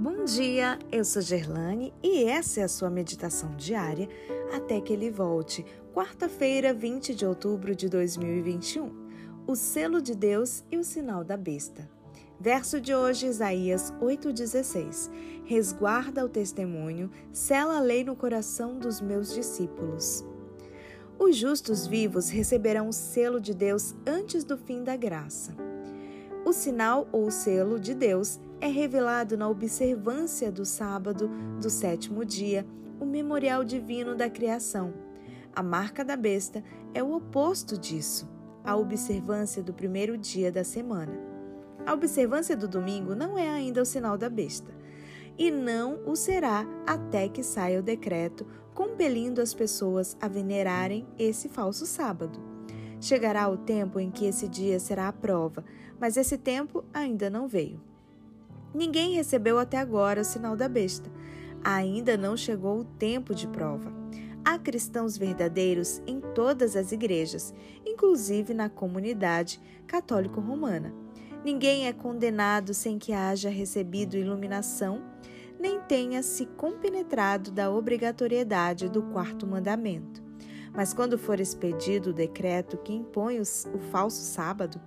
Bom dia, eu sou Gerlane e essa é a sua meditação diária até que ele volte, quarta-feira, 20 de outubro de 2021. O selo de Deus e o sinal da besta. Verso de hoje, Isaías 8,16: Resguarda o testemunho, sela a lei no coração dos meus discípulos. Os justos vivos receberão o selo de Deus antes do fim da graça. O sinal ou selo de Deus é revelado na observância do sábado do sétimo dia, o memorial divino da criação. A marca da besta é o oposto disso, a observância do primeiro dia da semana. A observância do domingo não é ainda o sinal da besta, e não o será até que saia o decreto compelindo as pessoas a venerarem esse falso sábado. Chegará o tempo em que esse dia será a prova, mas esse tempo ainda não veio. Ninguém recebeu até agora o sinal da besta. Ainda não chegou o tempo de prova. Há cristãos verdadeiros em todas as igrejas, inclusive na comunidade católico-romana. Ninguém é condenado sem que haja recebido iluminação, nem tenha se compenetrado da obrigatoriedade do quarto mandamento. Mas quando for expedido o decreto que impõe o falso sábado,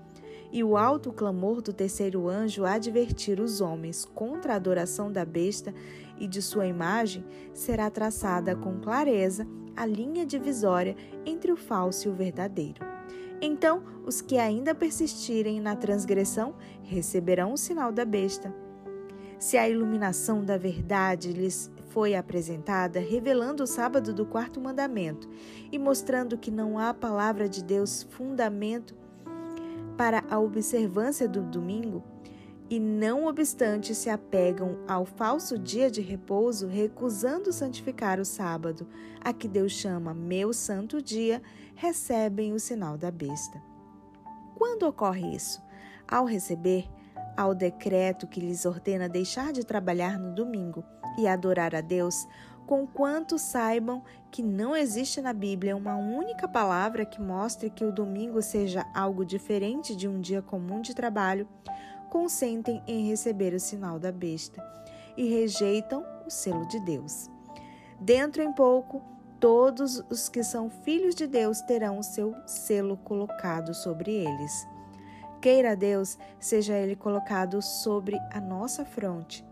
e o alto clamor do terceiro anjo advertir os homens contra a adoração da besta e de sua imagem, será traçada com clareza a linha divisória entre o falso e o verdadeiro. Então, os que ainda persistirem na transgressão receberão o sinal da besta. Se a iluminação da verdade lhes foi apresentada, revelando o sábado do quarto mandamento e mostrando que não há palavra de Deus fundamento para a observância do domingo e, não obstante, se apegam ao falso dia de repouso, recusando santificar o sábado, a que Deus chama meu santo dia, recebem o sinal da besta. Quando ocorre isso? Ao receber ao decreto que lhes ordena deixar de trabalhar no domingo e adorar a Deus, conquanto saibam que não existe na Bíblia uma única palavra que mostre que o domingo seja algo diferente de um dia comum de trabalho, consentem em receber o sinal da besta e rejeitam o selo de Deus. Dentro em pouco, todos os que são filhos de Deus terão o seu selo colocado sobre eles. Queira Deus, seja ele colocado sobre a nossa fronte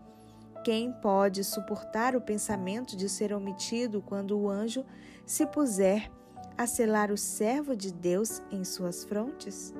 quem pode suportar o pensamento de ser omitido quando o anjo se puser a selar o servo de Deus em suas frontes?